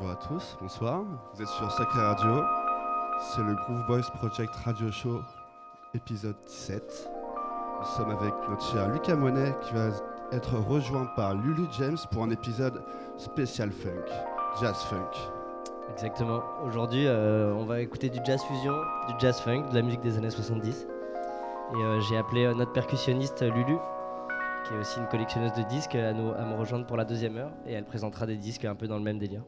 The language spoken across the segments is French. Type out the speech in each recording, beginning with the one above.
Bonjour, à tous, bonsoir. Vous êtes sur Sacré Radio. C'est le Groove Boys Project Radio Show, épisode 17. Nous sommes avec notre cher Lucas Monet qui va être rejoint par Lulu James pour un épisode spécial funk, jazz funk. Exactement. Aujourd'hui, euh, on va écouter du jazz fusion, du jazz funk, de la musique des années 70. Et euh, j'ai appelé euh, notre percussionniste Lulu, qui est aussi une collectionneuse de disques, à, nous, à me rejoindre pour la deuxième heure. Et elle présentera des disques un peu dans le même délire.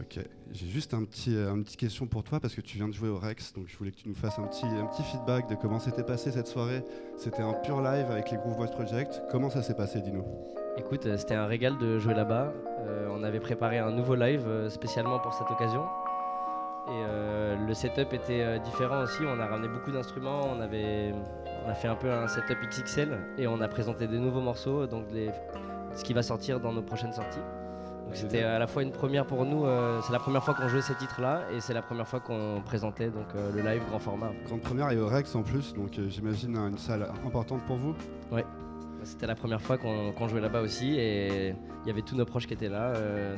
Ok, j'ai juste un petit, euh, une petite question pour toi parce que tu viens de jouer au Rex, donc je voulais que tu nous fasses un petit, un petit feedback de comment s'était passé cette soirée. C'était un pur live avec les Groove Boys Project. Comment ça s'est passé, dis-nous? Écoute, euh, c'était un régal de jouer là-bas. Euh, on avait préparé un nouveau live spécialement pour cette occasion. Et le setup était différent aussi. On a ramené beaucoup d'instruments. On, avait, on a fait un peu un setup XXL et on a présenté des nouveaux morceaux, donc ce qui va sortir dans nos prochaines sorties. Donc c'était à la fois une première pour nous. euh, c'est la première fois qu'on jouait ces titres-là et c'est la première fois qu'on présentait donc euh, le live grand format. Grande première et au Rex en plus, donc euh, j'imagine euh, une salle importante pour vous. C'était la première fois qu'on jouait là-bas aussi et il y avait tous nos proches qui étaient là. euh,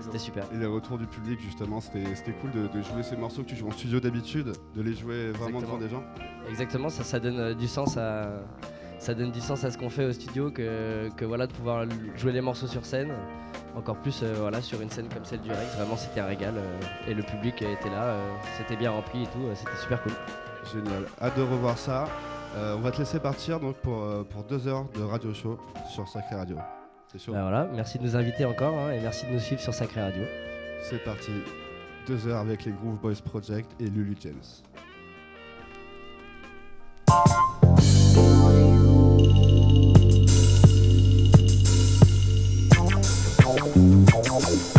c'était super. Et les retours du public, justement, c'était cool de, de jouer ces morceaux que tu joues en studio d'habitude, de les jouer vraiment devant des gens. Exactement, ça, ça donne euh, du sens à ça donne du sens à ce qu'on fait au studio que, que voilà de pouvoir jouer les morceaux sur scène. Encore plus euh, voilà sur une scène comme celle du Rex, vraiment c'était un régal euh, et le public était là, euh, c'était bien rempli et tout, c'était super cool. Génial, hâte de revoir ça. On va te laisser partir donc pour, pour deux heures de radio show sur Sacré Radio. C'est chaud Ben voilà, merci de nous inviter encore hein, et merci de nous suivre sur Sacré Radio. C'est parti. Deux heures avec les Groove Boys Project et Lulu James. Thank you.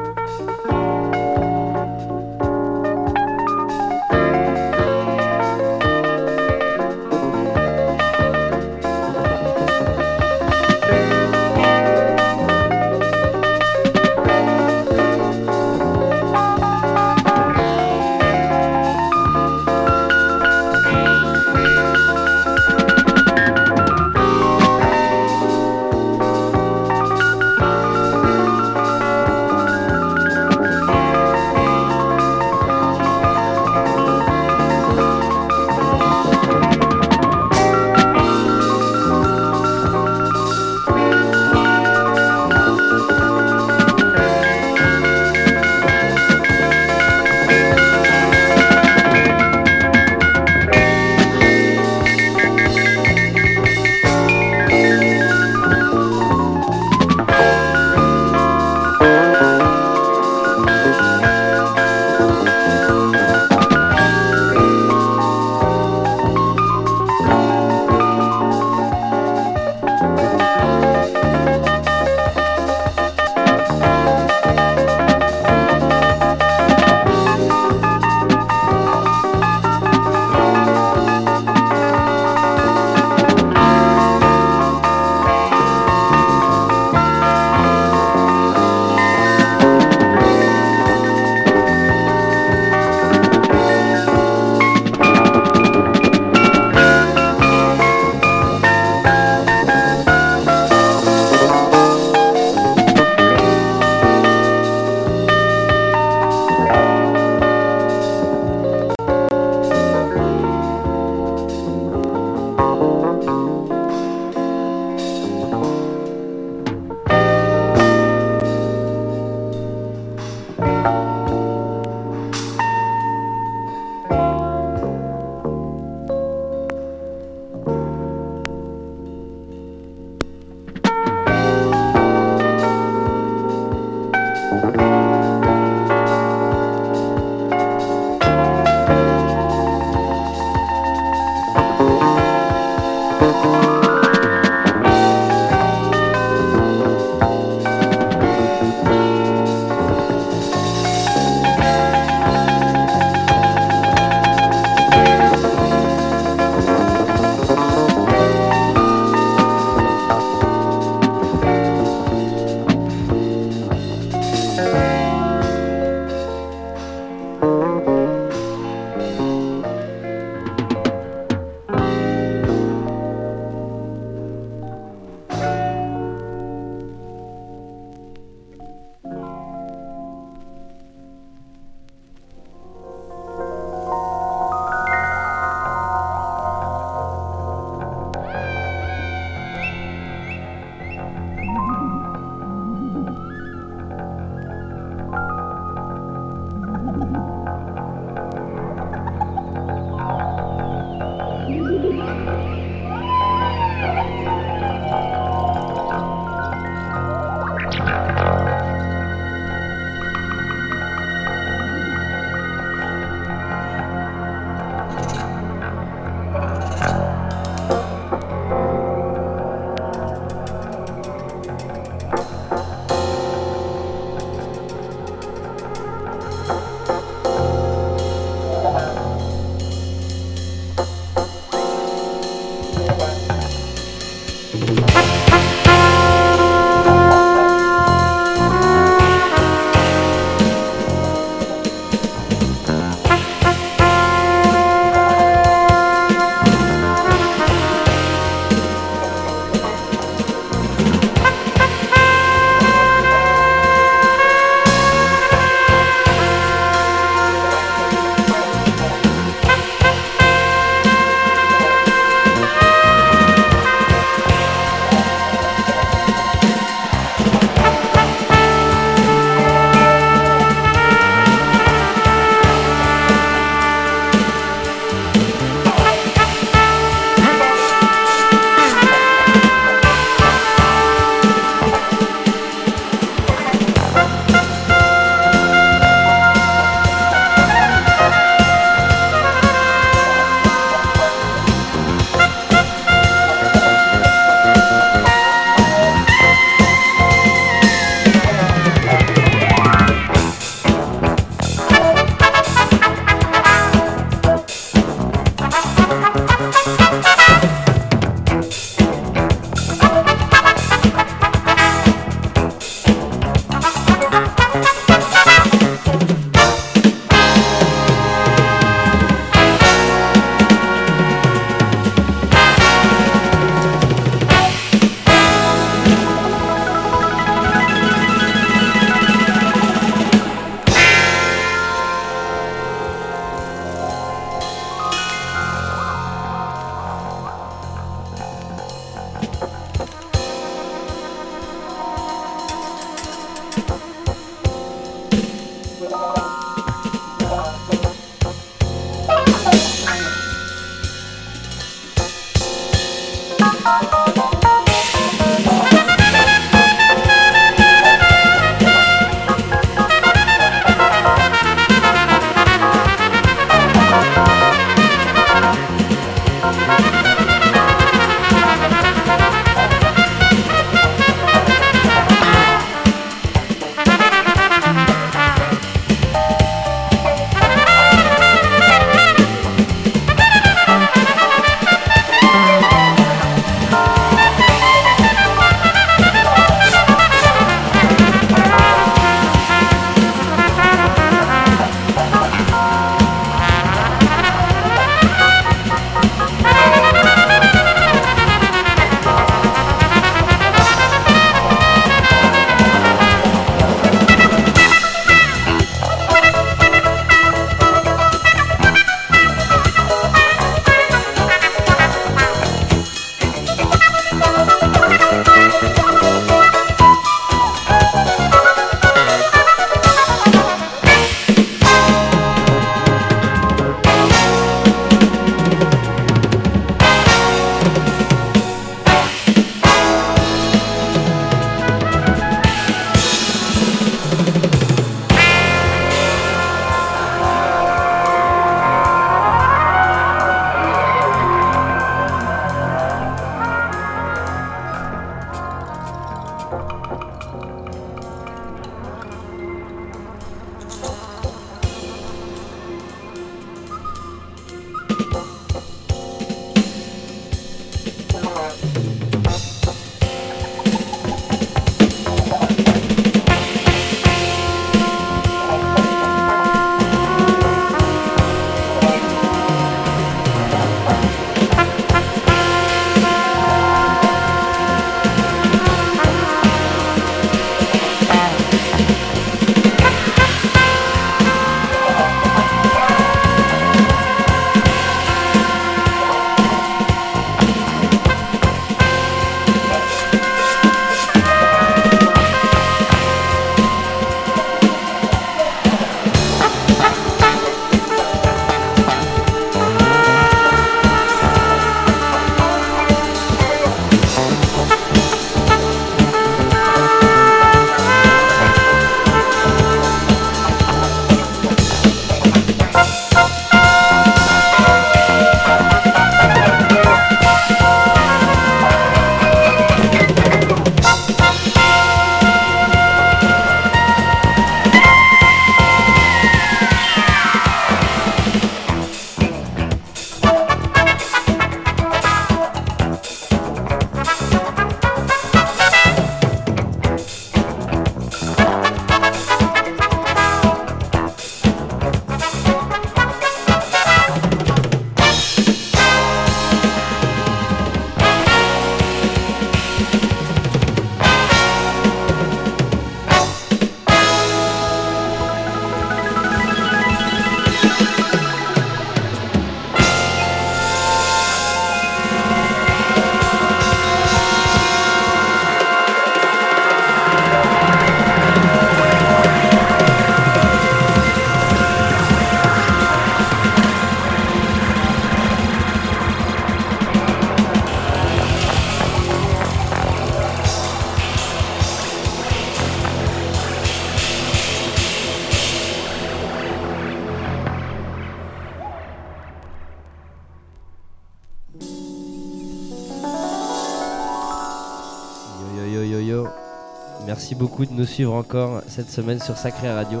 Beaucoup de nous suivre encore cette semaine sur Sacré Radio.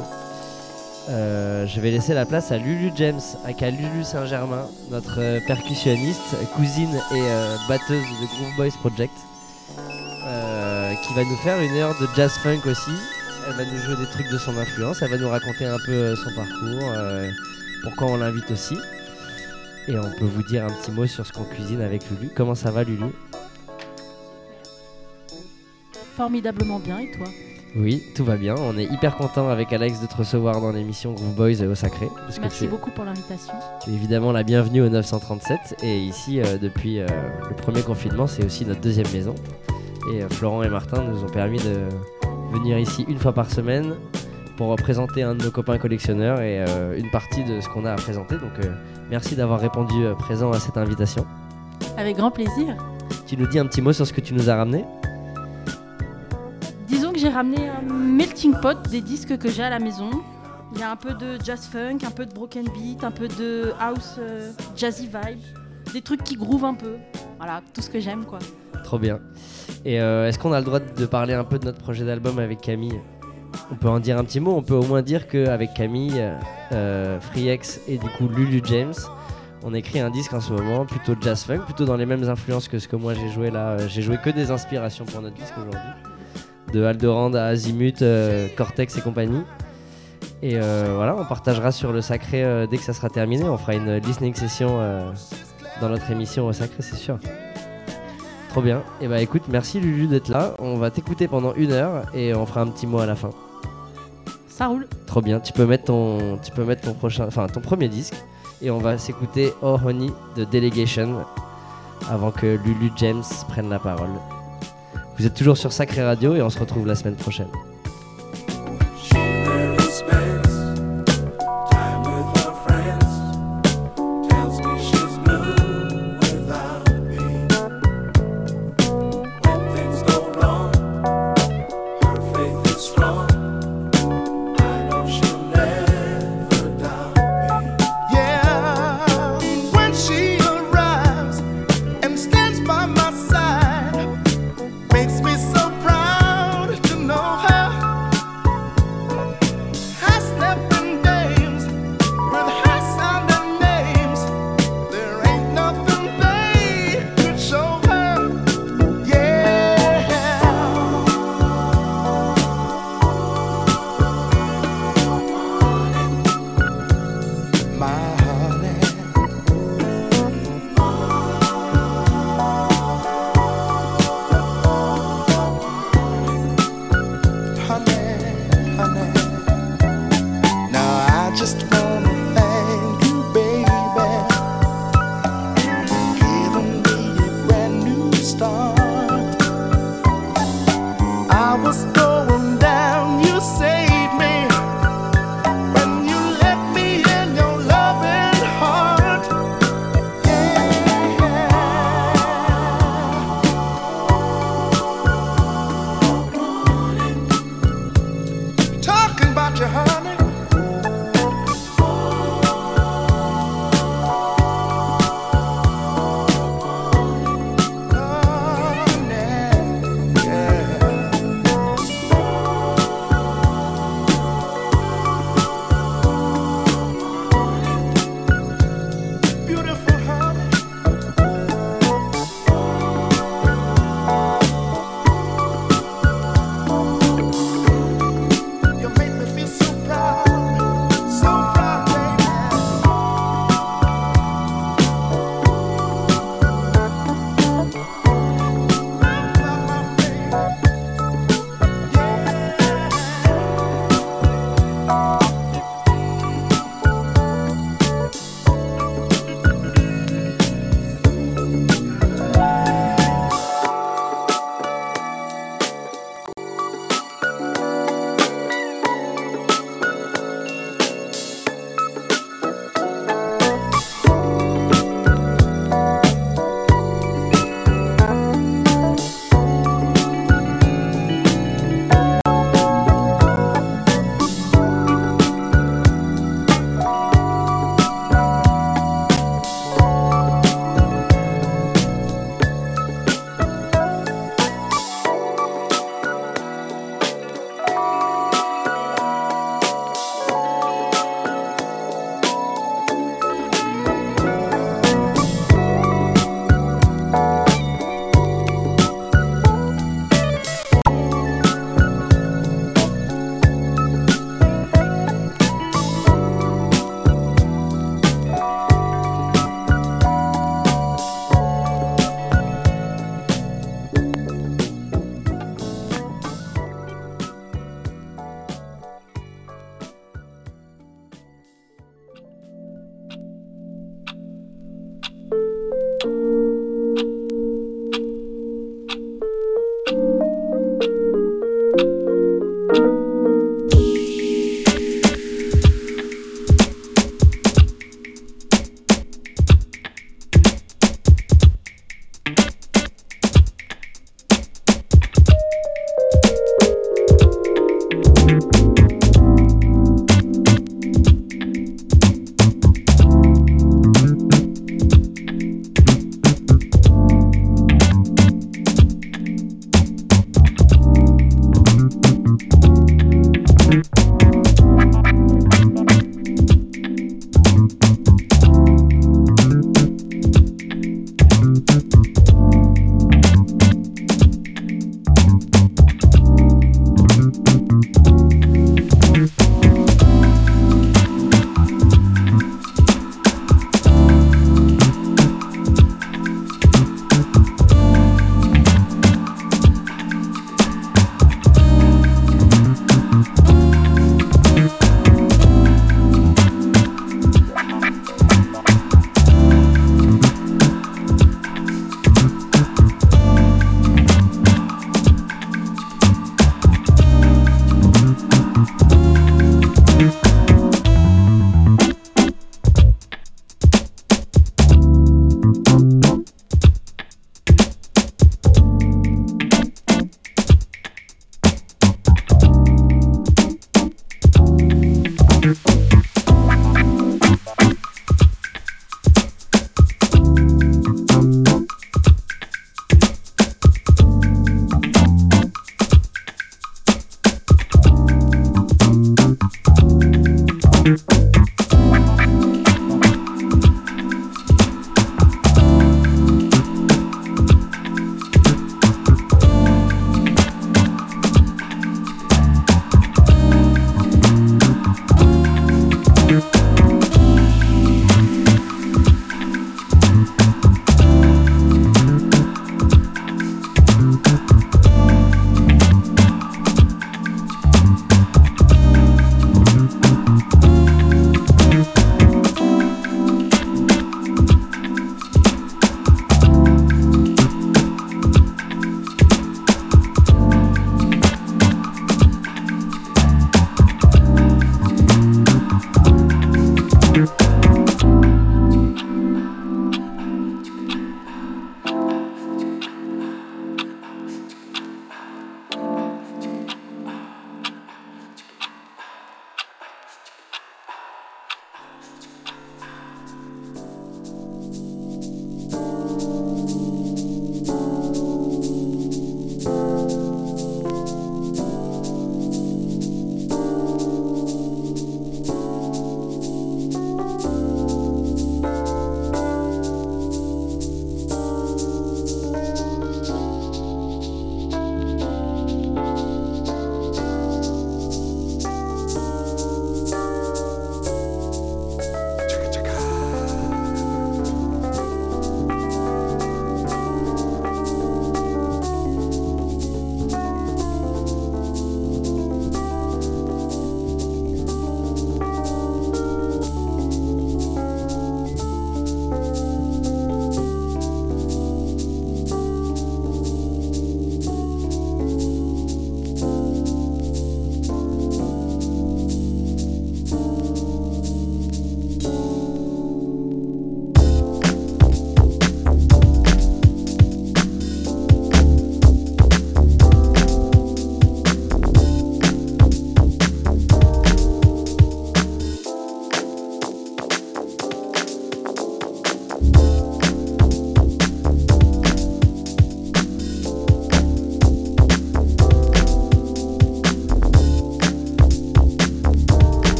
Euh, je vais laisser la place à Lulu James, aka Lulu Saint-Germain, notre euh, percussionniste, cousine et euh, batteuse de Groove Boys Project, qui va nous faire une heure de jazz funk aussi. Elle va nous jouer des trucs de son influence, elle va nous raconter un peu son parcours, pourquoi on l'invite aussi. Et on peut vous dire un petit mot sur ce qu'on cuisine avec Lulu. Comment ça va Lulu? Formidablement bien, et toi Oui, tout va bien. On est hyper content avec Alex de te recevoir dans l'émission Groove Boys et au Sacré. Parce Merci beaucoup pour l'invitation. tu es évidemment la bienvenue au 937. Et ici, euh, depuis euh, le premier confinement, c'est aussi notre deuxième maison. Et euh, Florent et Martin nous ont permis de venir ici une fois par semaine pour présenter un de nos copains collectionneurs et une partie de ce qu'on a à présenter. Donc merci d'avoir répondu présent à cette invitation. Avec grand plaisir. Tu nous dis un petit mot sur ce que tu nous as ramené? J'ai ramené un melting pot des disques que j'ai à la maison. Il y a un peu de jazz funk, un peu de broken beat, un peu de house euh, jazzy vibe, des trucs qui groovent un peu. Voilà, tout ce que j'aime quoi. Trop bien. Et euh, est-ce qu'on a le droit de parler un peu de notre projet d'album avec Camille? On peut en dire un petit mot. On peut au moins dire qu'avec Camille, euh, FreeX et du coup Lulu James, on écrit un disque en ce moment plutôt jazz funk, plutôt dans les mêmes influences que ce que moi j'ai joué là. Euh, J'ai joué que des inspirations pour notre disque aujourd'hui. De Aldorand à Azimut, euh, Cortex et compagnie. Et euh, voilà, on partagera sur le sacré euh, dès que ça sera terminé. On fera une listening session dans notre émission au sacré, c'est sûr. Trop bien. Et bah écoute, merci Lulu d'être là. On va t'écouter pendant une heure et on fera un petit mot à la fin. Ça roule. Trop bien. Tu peux mettre ton, tu peux mettre ton prochain, enfin ton premier disque et on va s'écouter Oh Honey de Delegation avant que Lulu James prenne la parole. Vous êtes toujours sur Sacré Radio et on se retrouve la semaine prochaine.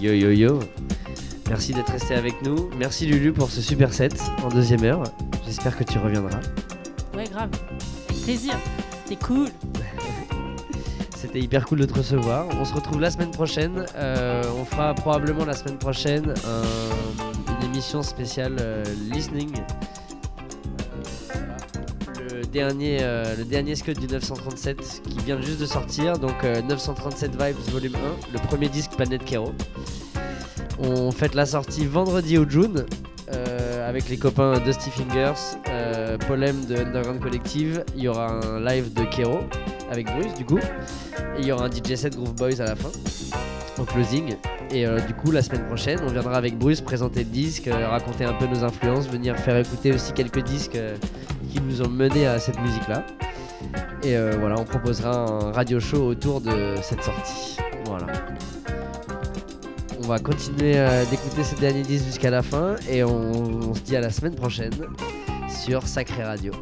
Yo yo yo. Merci d'être resté avec nous. Merci Lulu pour ce super set en deuxième heure. J'espère que tu reviendras. Ouais, grave. Plaisir. C'était cool. C'était hyper cool de te recevoir. On se retrouve la semaine prochaine. Euh, on fera probablement la semaine prochaine un- une émission spéciale euh, listening. Euh, dernier, euh, le dernier scud du 937 qui vient juste de sortir. Donc euh, 937 Vibes volume 1, le premier disque Planète Kero. On fête la sortie vendredi au June euh, avec les copains Dusty Fingers, euh, Paul M de Underground Collective. Il y aura un live de Kero avec Bruce du coup. Et il y aura un DJ set Groove Boys à la fin, en closing. Et euh, du coup, la semaine prochaine, on viendra avec Bruce présenter le disque, euh, raconter un peu nos influences, venir faire écouter aussi quelques disques euh, qui nous ont mené à cette musique-là. Et euh, voilà, on proposera un radio show autour de cette sortie. Voilà. On va continuer euh, d'écouter ce dernier disque jusqu'à la fin et on, on se dit à la semaine prochaine sur Sacré Radio.